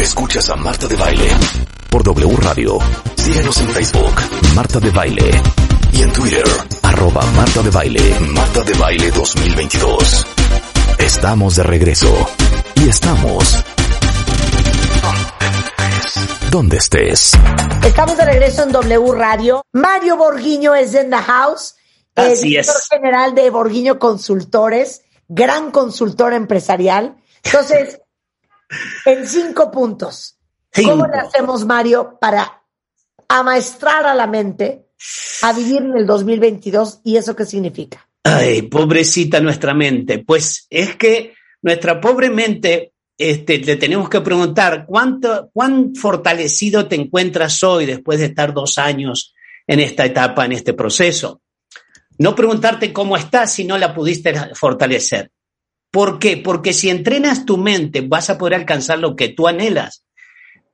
Escuchas a Marta de Baile por W Radio. Síguenos en Facebook, Marta de Baile. Y en Twitter, arroba Marta de Baile, Marta de Baile 2022. Estamos de regreso. Y estamos... Donde estés. Estamos de regreso en W Radio. Mario Borguiño es en the house. El Así director es. general de Borguiño Consultores, gran consultor empresarial. Entonces, en cinco puntos. ¿Cómo le hacemos, Mario, para amaestrar a la mente a vivir en el 2022? ¿Y eso qué significa? Ay, pobrecita nuestra mente. Pues es que nuestra pobre mente, este, le tenemos que preguntar cuánto, cuán fortalecido te encuentras hoy después de estar dos años en esta etapa, en este proceso. No preguntarte cómo estás si no la pudiste fortalecer. ¿Por qué? Porque si entrenas tu mente vas a poder alcanzar lo que tú anhelas.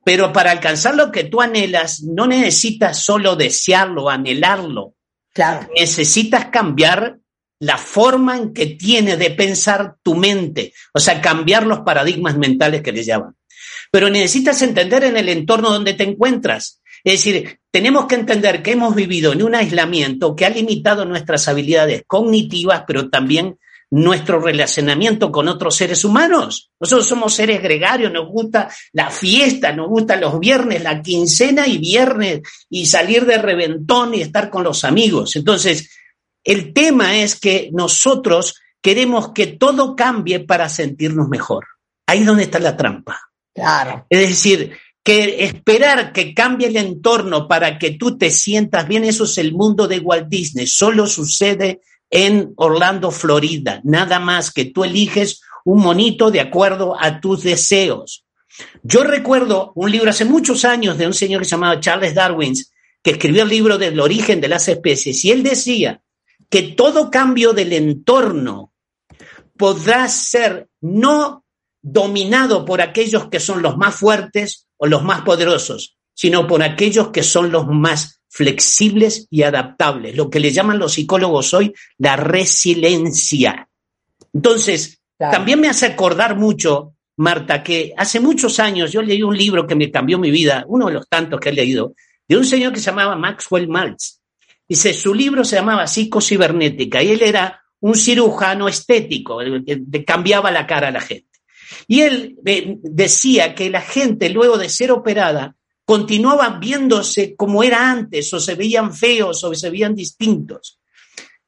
Pero para alcanzar lo que tú anhelas no necesitas solo desearlo, anhelarlo. Claro. necesitas cambiar la forma en que tiene de pensar tu mente, o sea, cambiar los paradigmas mentales que le llaman. Pero necesitas entender en el entorno donde te encuentras. Es decir, tenemos que entender que hemos vivido en un aislamiento que ha limitado nuestras habilidades cognitivas, pero también nuestro relacionamiento con otros seres humanos. Nosotros somos seres gregarios, nos gusta la fiesta, nos gustan los viernes, la quincena y viernes, y salir de reventón y estar con los amigos. Entonces, el tema es que nosotros queremos que todo cambie para sentirnos mejor. Ahí es donde está la trampa. Claro. Es decir, que esperar que cambie el entorno para que tú te sientas bien, eso es el mundo de Walt Disney. Solo sucede en Orlando, Florida. Nada más que tú eliges un monito de acuerdo a tus deseos. Yo recuerdo un libro hace muchos años de un señor que se llamaba Charles Darwin, que escribió el libro del origen de las especies, y él decía que todo cambio del entorno podrá ser no dominado por aquellos que son los más fuertes o los más poderosos, sino por aquellos que son los más flexibles y adaptables, lo que le llaman los psicólogos hoy la resiliencia. Entonces, Claro. también me hace acordar mucho, Marta, que hace muchos años yo leí un libro que me cambió mi vida, uno de los tantos que he leído, de un señor que se llamaba Maxwell Maltz. Dice, su libro se llamaba Psicocibernética y él era un cirujano estético, que cambiaba la cara a la gente. Y él eh, decía que la gente, luego de ser operada, continuaba viéndose como era antes, o se veían feos, o se veían distintos.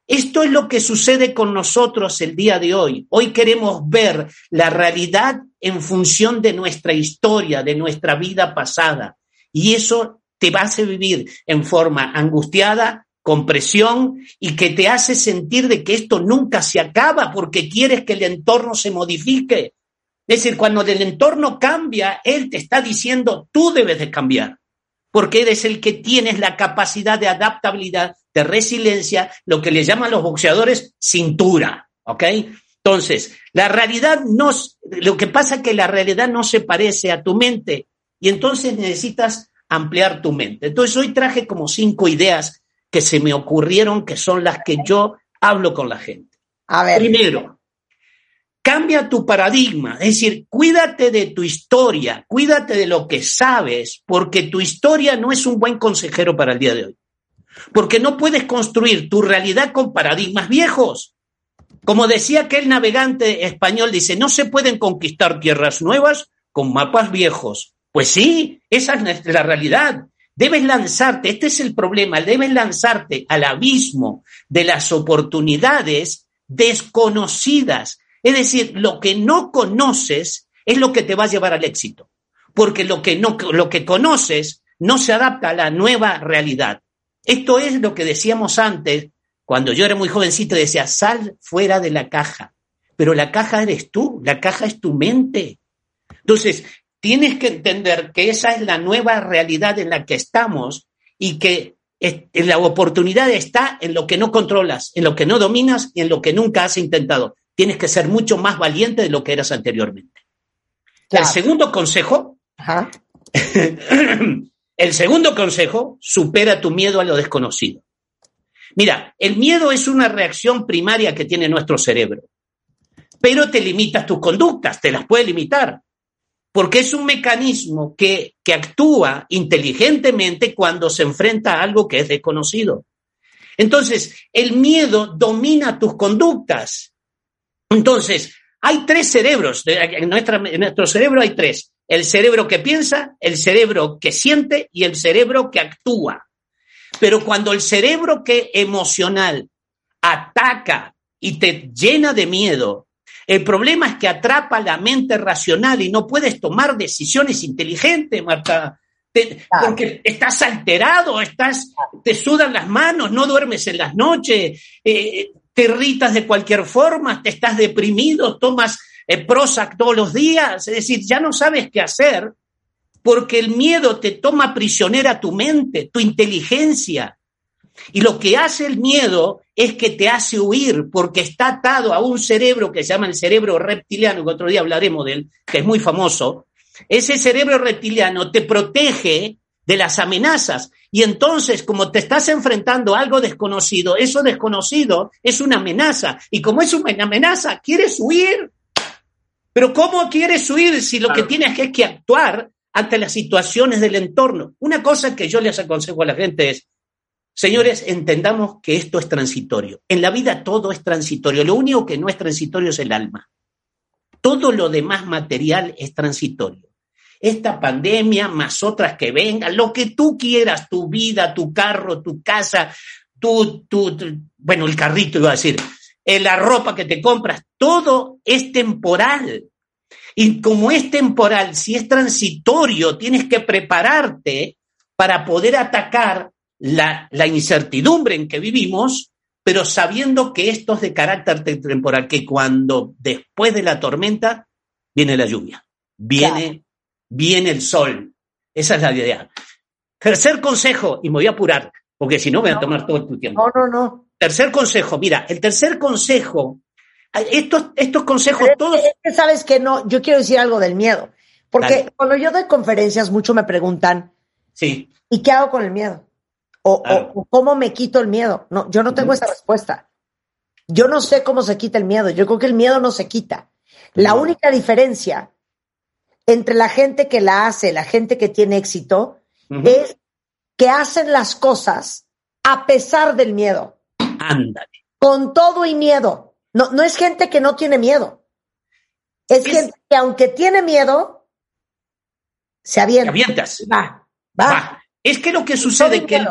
Esto es lo que sucede con nosotros el día de hoy. Hoy queremos ver la realidad en función de nuestra historia, de nuestra vida pasada. Y eso te hace vivir en forma angustiada, con presión y que te hace sentir de que esto nunca se acaba porque quieres que el entorno se modifique. Es decir, cuando el entorno cambia, él te está diciendo, tú debes de cambiar, porque eres el que tienes la capacidad de adaptabilidad, de resiliencia, lo que le llaman los boxeadores cintura, ¿ok? Entonces, la realidad no, lo que pasa es que la realidad no se parece a tu mente y entonces necesitas ampliar tu mente. Entonces, hoy traje como cinco ideas que se me ocurrieron, que son las que yo hablo con la gente. A ver. Primero, cambia tu paradigma, es decir, cuídate de tu historia, cuídate de lo que sabes, porque tu historia no es un buen consejero para el día de hoy. Porque no puedes construir tu realidad con paradigmas viejos. Como decía aquel navegante español, dice, no se pueden conquistar tierras nuevas con mapas viejos. Pues sí, esa es la realidad. Debes lanzarte, este es el problema, debes lanzarte al abismo de las oportunidades desconocidas. Es decir, lo que no conoces es lo que te va a llevar al éxito, porque lo que, no, lo que conoces no se adapta a la nueva realidad. Esto es lo que decíamos antes, cuando yo era muy jovencito, decía, sal fuera de la caja, pero la caja eres tú, la caja es tu mente. Entonces, tienes que entender que esa es la nueva realidad en la que estamos y que la oportunidad está en lo que no controlas, en lo que no dominas y en lo que nunca has intentado. Tienes que ser mucho más valiente de lo que eras anteriormente. El segundo consejo, el segundo consejo, supera tu miedo a lo desconocido. Mira, el miedo es una reacción primaria que tiene nuestro cerebro, pero te limitas tus conductas, te las puede limitar porque es un mecanismo que, actúa inteligentemente cuando se enfrenta a algo que es desconocido. Entonces, el miedo domina tus conductas. Entonces, hay tres cerebros, en, nuestro cerebro hay tres. El cerebro que piensa, el cerebro que siente y el cerebro que actúa. Pero cuando el cerebro que emocional ataca y te llena de miedo el problema es que atrapa la mente racional y no puedes tomar decisiones inteligentes, Marta. Porque estás alterado, estás, te sudan las manos, no duermes en las noches, eh, te irritas de cualquier forma, te estás deprimido, tomas eh, Prozac todos los días, es decir, ya no sabes qué hacer porque el miedo te toma prisionera tu mente, tu inteligencia. Y lo que hace el miedo es que te hace huir porque está atado a un cerebro que se llama el cerebro reptiliano, que otro día hablaremos de él, que es muy famoso. Ese cerebro reptiliano te protege de las amenazas. Y entonces, como te estás enfrentando a algo desconocido, eso desconocido es una amenaza. Y como es una amenaza, quieres huir. Pero ¿cómo quieres huir si lo que tienes es que actuar ante las situaciones del entorno? Una cosa que yo les aconsejo a la gente es, Señores, entendamos que esto es transitorio. En la vida todo es transitorio. Lo único que no es transitorio es el alma. Todo lo demás material es transitorio. Esta pandemia, más otras que vengan, lo que tú quieras, tu vida, tu carro, tu casa, tu, bueno, el carrito iba a decir, eh, la ropa que te compras, todo es temporal. Y como es temporal, si es transitorio, tienes que prepararte para poder atacar la, incertidumbre en que vivimos, pero sabiendo que esto es de carácter temporal, que cuando después de la tormenta viene la lluvia, viene, viene el sol. Esa es la idea. Tercer consejo, y me voy a apurar, porque si no voy a tomar todo tu tiempo. No, no, no. Tercer consejo, mira, el tercer consejo, estos, estos consejos todos... sabes que no, yo quiero decir algo del miedo, porque cuando yo doy conferencias, mucho me preguntan, sí. ¿y qué hago con el miedo? O, cómo me quito el miedo. No, yo no tengo esa respuesta. Yo no sé cómo se quita el miedo. Yo creo que el miedo no se quita. La única diferencia entre la gente que la hace, la gente que tiene éxito, es que hacen las cosas a pesar del miedo. Ándale. Con todo y miedo. No, no es gente que no tiene miedo. Es, gente que aunque tiene miedo, se avienta. avientas. Va, va. Es que lo que sucede es que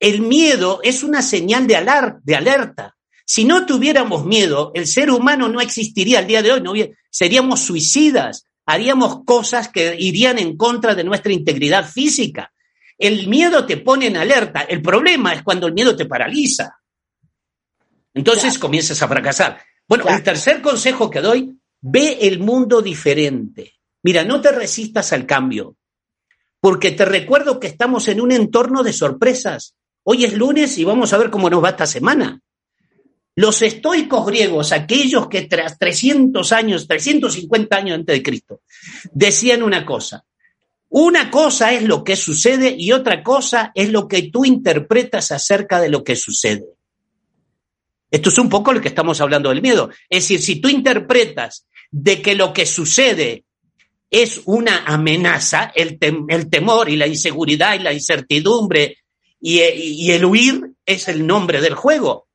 el miedo es una señal de, de alerta. Si no tuviéramos miedo, el ser humano no existiría al día de hoy, no seríamos suicidas, haríamos cosas que irían en contra de nuestra integridad física. El miedo te pone en alerta, el problema es cuando el miedo te paraliza. Entonces comienzas a fracasar. Bueno, el tercer consejo que doy, ve el mundo diferente. Mira, no te resistas al cambio, porque te recuerdo que estamos en un entorno de sorpresas. Hoy es lunes y vamos a ver cómo nos va esta semana. Los estoicos griegos, aquellos que tras 300 años, 350 años antes de Cristo, decían una cosa. Una cosa es lo que sucede y otra cosa es lo que tú interpretas acerca de lo que sucede. Esto es un poco lo que estamos hablando del miedo. Es decir, si tú interpretas de que lo que sucede es una amenaza, el, el temor y la inseguridad y la incertidumbre y, el huir es el nombre del juego.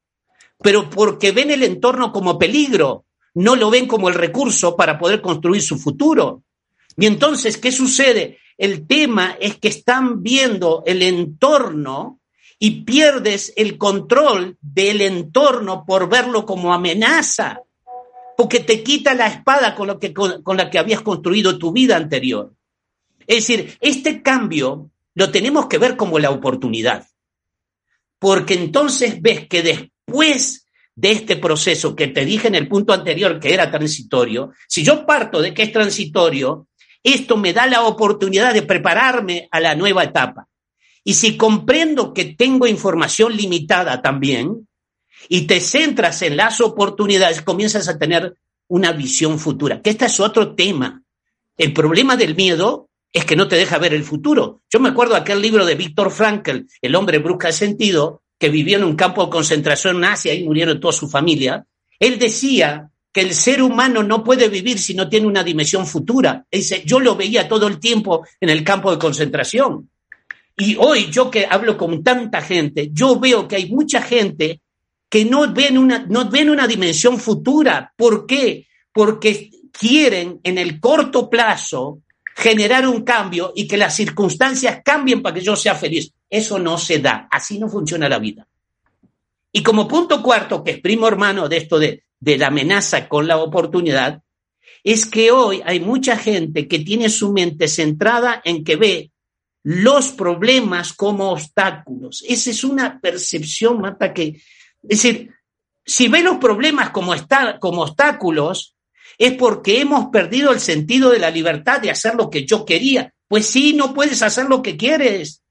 Pero porque ven el entorno como peligro, no lo ven como el recurso para poder construir su futuro. Y entonces, ¿qué sucede? El tema es que están viendo el entorno y pierdes el control del entorno por verlo como amenaza, porque te quita la espada con, lo que, la que habías construido tu vida anterior. Es decir, este cambio lo tenemos que ver como la oportunidad. Porque entonces ves que después de este proceso que te dije en el punto anterior que era transitorio, si yo parto de que es transitorio esto me da la oportunidad de prepararme a la nueva etapa. Y si comprendo que tengo información limitada también, y te centras en las oportunidades, comienzas a tener una visión futura, que este es otro tema. El problema del miedo es que no te deja ver el futuro. Yo me acuerdo aquel libro de Víctor Frankl, El hombre busca sentido, que vivió en un campo de concentración nazi, ahí murieron toda su familia. Él decía que el ser humano no puede vivir si no tiene una dimensión futura. dice, yo lo veía todo el tiempo en el campo de concentración. Y hoy yo que hablo con tanta gente, yo veo que hay mucha gente que no ven una, no ven una dimensión futura. ¿Por qué? Porque quieren en el corto plazo generar un cambio y que las circunstancias cambien para que yo sea feliz. Eso no se da. Así no funciona la vida. Y como punto cuarto, que es primo hermano de esto de, de la amenaza con la oportunidad, es que hoy hay mucha gente que tiene su mente centrada en que ve los problemas como obstáculos. Esa es una percepción, Mata, que... Es decir, si ve los problemas como, está, como obstáculos, es porque hemos perdido el sentido de la libertad de hacer lo que yo quería. Pues sí, no puedes hacer lo que quieres.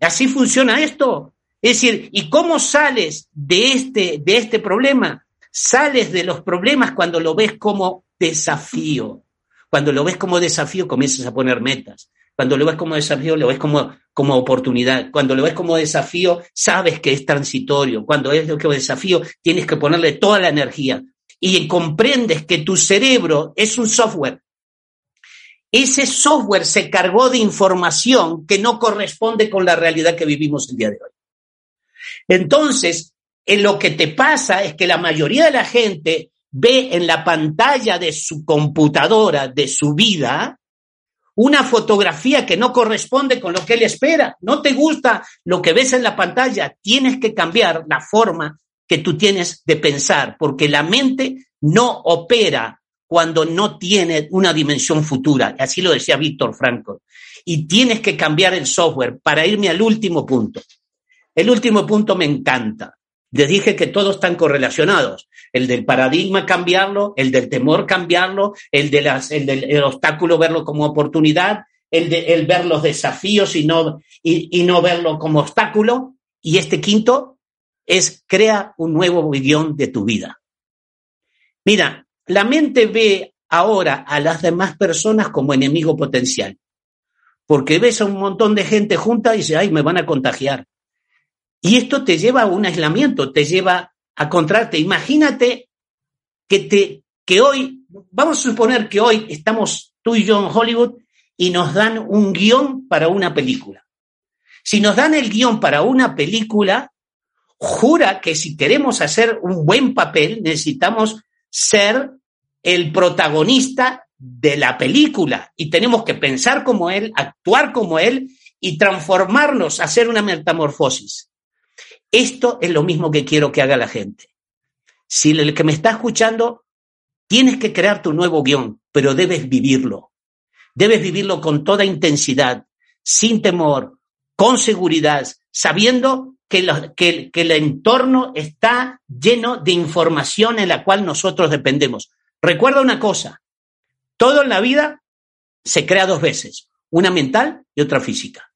Así funciona esto. Es decir, ¿y cómo sales de este, de este problema? Sales de los problemas cuando lo ves como desafío. Cuando lo ves como desafío, comienzas a poner metas. Cuando lo ves como desafío, lo ves como, como oportunidad. Cuando lo ves como desafío, sabes que es transitorio. Cuando es como desafío, tienes que ponerle toda la energía y comprendes que tu cerebro es un software. Ese software se cargó de información que no corresponde con la realidad que vivimos el día de hoy. Entonces, en lo que te pasa es que la mayoría de la gente ve en la pantalla de su computadora, de su vida, una fotografía que no corresponde con lo que él espera. No te gusta lo que ves en la pantalla, tienes que cambiar la forma que tú tienes de pensar, porque la mente no opera cuando no tiene una dimensión futura. Así lo decía Víctor Franco. Y tienes que cambiar el software para irme al último punto. El último punto me encanta. Les dije que todos están correlacionados. El del paradigma cambiarlo, el del temor cambiarlo, el, de las, el del obstáculo verlo como oportunidad, el de el ver los desafíos y no, y no verlo como obstáculo. Y este quinto, es crea un nuevo guion de tu vida. Mira, la mente ve ahora a las demás personas como enemigo potencial, porque ves a un montón de gente junta y dice, ay, me van a contagiar. Y esto te lleva a un aislamiento, te lleva a contraste. Imagínate que, te, que hoy, vamos a suponer que hoy estamos tú y yo en Hollywood y nos dan un guion para una película. Si nos dan el guion para una película, jura que si queremos hacer un buen papel, necesitamos ser el protagonista de la película y tenemos que pensar como él, actuar como él y transformarnos, hacer una metamorfosis. Esto es lo mismo que quiero que haga la gente. Si el que me está escuchando, tienes que crear tu nuevo guion, pero debes vivirlo. Debes vivirlo con toda intensidad, sin temor, con seguridad, sabiendo que, el entorno está lleno de información en la cual nosotros dependemos. Recuerda una cosa, todo en la vida se crea dos veces, una mental y otra física.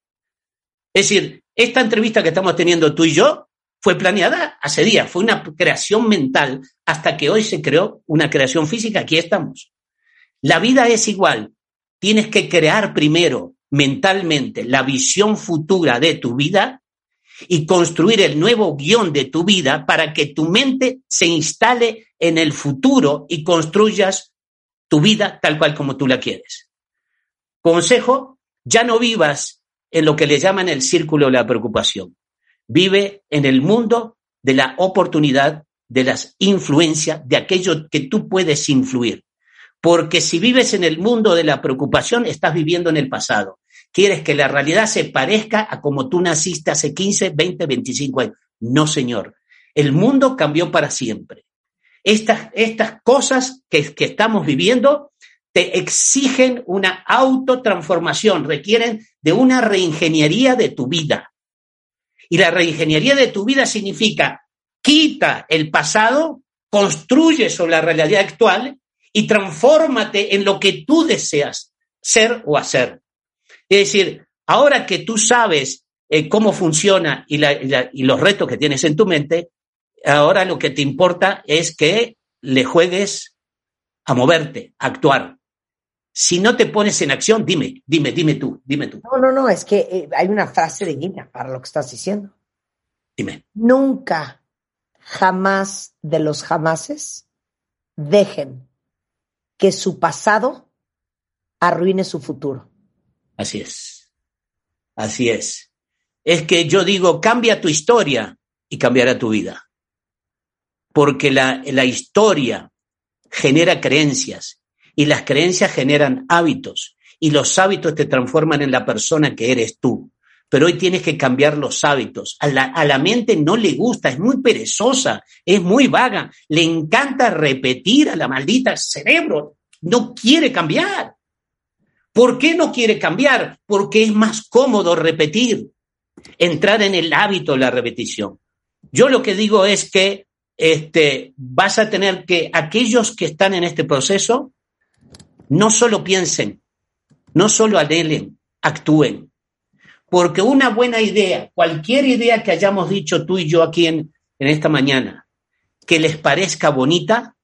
Es decir, esta entrevista que estamos teniendo tú y yo fue planeada hace días, fue una creación mental hasta que hoy se creó una creación física, aquí estamos. La vida es igual, tienes que crear primero mentalmente la visión futura de tu vida y construir el nuevo guion de tu vida para que tu mente se instale en el futuro y construyas tu vida tal cual como tú la quieres. Consejo, ya no vivas en lo que le llaman el círculo de la preocupación. Vive en el mundo de la oportunidad, de las influencias, de aquello que tú puedes influir. Porque si vives en el mundo de la preocupación, estás viviendo en el pasado. Quieres que la realidad se parezca a como tú naciste hace 15, 20, 25 años. No, señor. El mundo cambió para siempre. Estas, estas cosas que, que estamos viviendo te exigen una autotransformación, requieren de una reingeniería de tu vida. Y la reingeniería de tu vida significa quita el pasado, construye sobre la realidad actual y transfórmate en lo que tú deseas ser o hacer. Es decir, ahora que tú sabes eh, cómo funciona y, y los retos que tienes en tu mente, ahora lo que te importa es que le juegues a moverte, a actuar. Si no te pones en acción, dime, dime, dime tú, dime tú. No, no, no, es que eh, hay una frase divina para lo que estás diciendo. Dime. Nunca, jamás de los jamases, dejen que su pasado arruine su futuro. Así es. Así es. Es que yo digo, cambia tu historia y cambiará tu vida. Porque la, la historia genera creencias y las creencias generan hábitos y los hábitos te transforman en la persona que eres tú. Pero hoy tienes que cambiar los hábitos. A la, a la mente no le gusta, es muy perezosa, es muy vaga, le encanta repetir a la maldita cerebro, no quiere cambiar. ¿Por qué no quiere cambiar? Porque es más cómodo repetir, entrar en el hábito de la repetición. Yo lo que digo es que este, vas a tener que aquellos que están en este proceso no solo piensen, no solo anhelen, actúen. Porque una buena idea, cualquier idea que hayamos dicho tú y yo aquí en, en esta mañana, que les parezca bonita,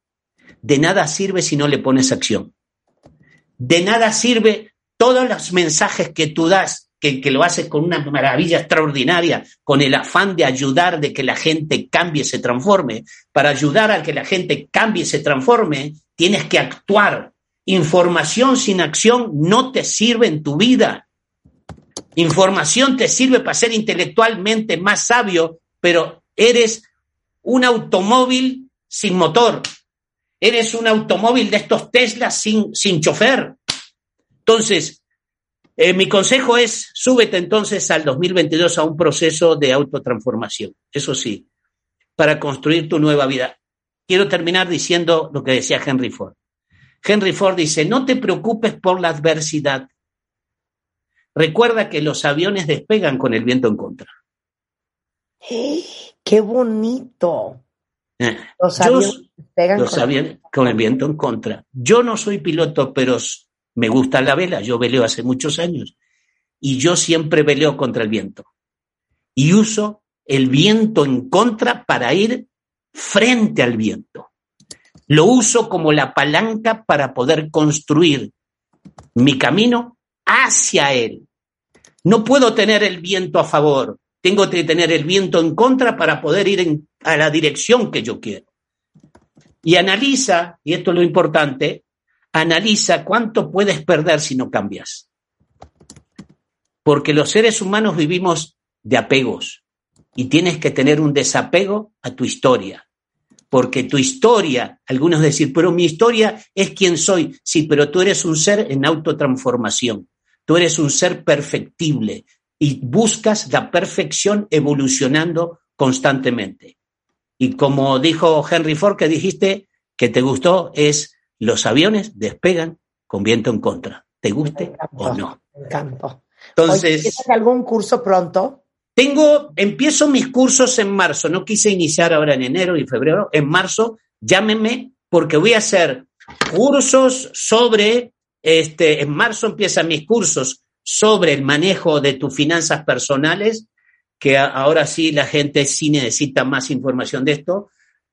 de nada sirve si no le pones acción. De nada sirve todos los mensajes que tú das que, lo haces con una maravilla extraordinaria, con el afán de ayudar, de que la gente cambie, se transforme. Para ayudar a que la gente cambie, se transforme, tienes que actuar. Información sin acción no te sirve en tu vida. Información te sirve para ser intelectualmente más sabio, pero eres un automóvil sin motor. Eres un automóvil de estos Teslas sin, sin chofer. Entonces, eh, mi consejo es, súbete entonces al 2022 a un proceso de autotransformación, eso sí, para construir tu nueva vida. Quiero terminar diciendo lo que decía Henry Ford. Henry Ford dice, no te preocupes por la adversidad. Recuerda que los aviones despegan con el viento en contra. ¡Qué bonito! Eh, los aviones despegan con el viento en contra. Yo no soy piloto, pero me gusta la vela, yo veleo hace muchos años y yo siempre veleo contra el viento. Y uso el viento en contra para ir frente al viento. Lo uso como la palanca para poder construir mi camino hacia él. No puedo tener el viento a favor, tengo que tener el viento en contra para poder ir a la dirección que yo quiero. Y analiza, y esto es lo importante, analiza cuánto puedes perder si no cambias. Porque los seres humanos vivimos de apegos y tienes que tener un desapego a tu historia. Porque tu historia, algunos decir, pero mi historia es quien soy. Sí, pero tú eres un ser en autotransformación. Tú eres un ser perfectible y buscas la perfección evolucionando constantemente. Y como dijo Henry Ford, que dijiste que te gustó, es los aviones despegan con viento en contra, te guste o no. Me encantó. Entonces, ¿tienes algún curso pronto? Tengo, empiezo mis cursos en marzo, no quise iniciar ahora en enero y febrero, en marzo, llámenme porque voy a hacer cursos sobre, este, en marzo empiezan mis cursos sobre el manejo de tus finanzas personales, que ahora sí la gente sí necesita más información de esto.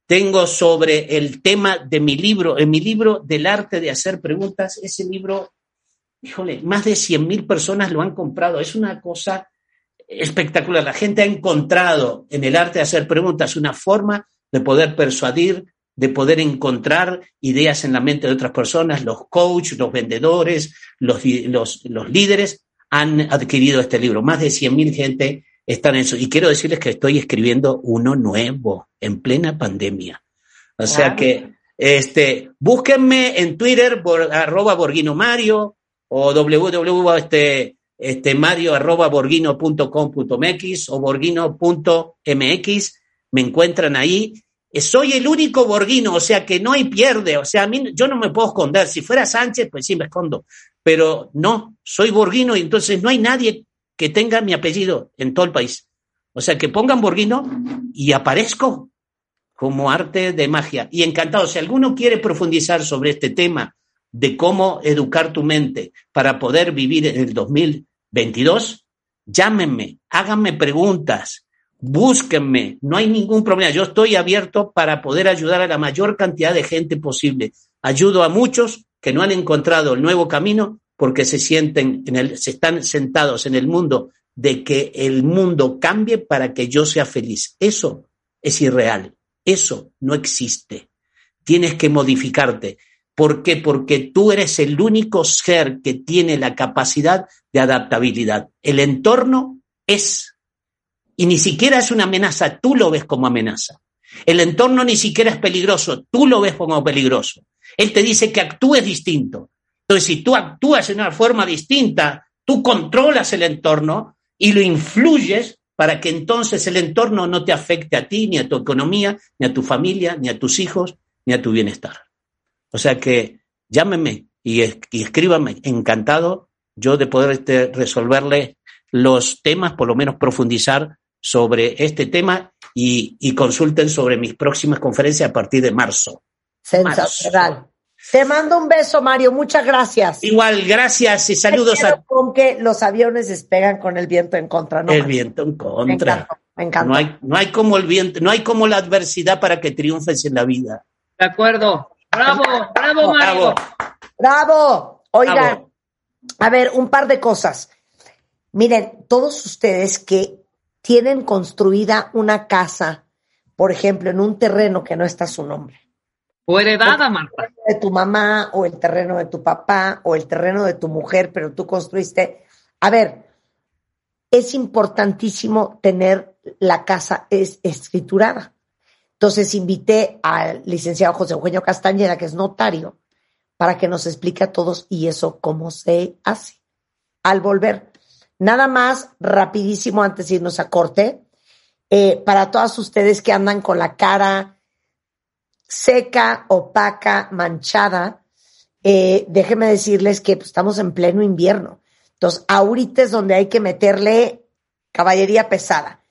Tengo sobre el tema de mi libro, en mi libro del arte de hacer preguntas, ese libro, híjole, más de 100 mil personas lo han comprado. Es una cosa espectacular. La gente ha encontrado en el arte de hacer preguntas una forma de poder persuadir, de poder encontrar ideas en la mente de otras personas. Los coaches, los vendedores, los, los, líderes han adquirido este libro. Más de 100 mil gente están en eso. Y quiero decirles que estoy escribiendo uno nuevo en plena pandemia. O sea que, este, búsquenme en Twitter, por, arroba Borguino Mario, o www, este, este, mario arroba borguino.com.mx o borguino.mx, me encuentran ahí. Soy el único Borguino, o sea que no hay pierde, o sea, a mí yo no me puedo esconder. Si fuera Sánchez, pues sí me escondo, pero no, soy Borguino y entonces no hay nadie que tenga mi apellido en todo el país. O sea, que pongan Borghino y aparezco como arte de magia. Y encantado, si alguno quiere profundizar sobre este tema de cómo educar tu mente para poder vivir en el 2022, llámenme, háganme preguntas, búsquenme, no hay ningún problema. Yo estoy abierto para poder ayudar a la mayor cantidad de gente posible. Ayudo a muchos que no han encontrado el nuevo camino porque se sienten en el, se están sentados en el mundo de que el mundo cambie para que yo sea feliz. Eso es irreal. Eso no existe. Tienes que modificarte. ¿Por qué? Porque tú eres el único ser que tiene la capacidad de adaptabilidad. El entorno es y ni siquiera es una amenaza, tú lo ves como amenaza. El entorno ni siquiera es peligroso, tú lo ves como peligroso. Él te dice que actúes distinto. Entonces, si tú actúas de una forma distinta, tú controlas el entorno y lo influyes para que entonces el entorno no te afecte a ti, ni a tu economía, ni a tu familia, ni a tus hijos, ni a tu bienestar. O sea que llámeme y, escríbame, encantado yo de poder este, resolverle los temas, por lo menos profundizar sobre este tema y, consulten sobre mis próximas conferencias a partir de marzo. Sensacional. Te mando un beso, Mario. Muchas gracias. Igual, gracias y saludos a. Con que los aviones despegan con el viento en contra, ¿no? El viento en contra. Me encanta. No hay, no hay como el viento, no hay como la adversidad para que triunfes en la vida. De acuerdo. Bravo, bravo, Mario. Bravo. Oigan, a ver, un par de cosas. Miren, todos ustedes que tienen construida una casa, por ejemplo, en un terreno que no está a su nombre. O heredada, Marta. De tu mamá, o el terreno de tu papá, o el terreno de tu mujer, pero tú construiste. A ver, es importantísimo tener la casa es escriturada. Entonces invité al licenciado José Eugenio Castañeda, que es notario, para que nos explique a todos y eso cómo se hace. Al volver, Nada más, rapidísimo, antes de irnos a corte, eh, para todas ustedes que andan con la cara seca, opaca, manchada, eh, déjenme decirles que pues, estamos en pleno invierno. Entonces, ahorita es donde hay que meterle caballería pesada.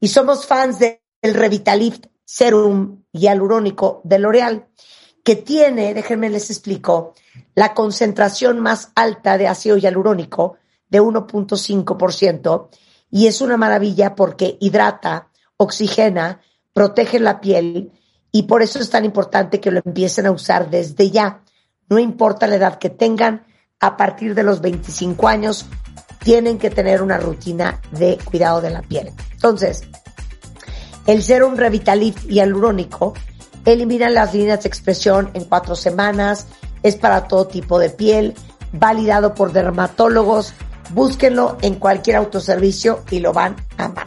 Y somos fans del Revitalift Serum Hialurónico de L'Oreal, que tiene, déjenme les explico, la concentración más alta de ácido hialurónico de 1.5% y es una maravilla porque hidrata, oxigena, protege la piel y por eso es tan importante que lo empiecen a usar desde ya. No importa la edad que tengan, a partir de los 25 años tienen que tener una rutina de cuidado de la piel. Entonces, el Serum Revitalift hialurónico elimina las líneas de expresión en cuatro semanas, es para todo tipo de piel, validado por dermatólogos, Búsquenlo en cualquier autoservicio y lo van a amar.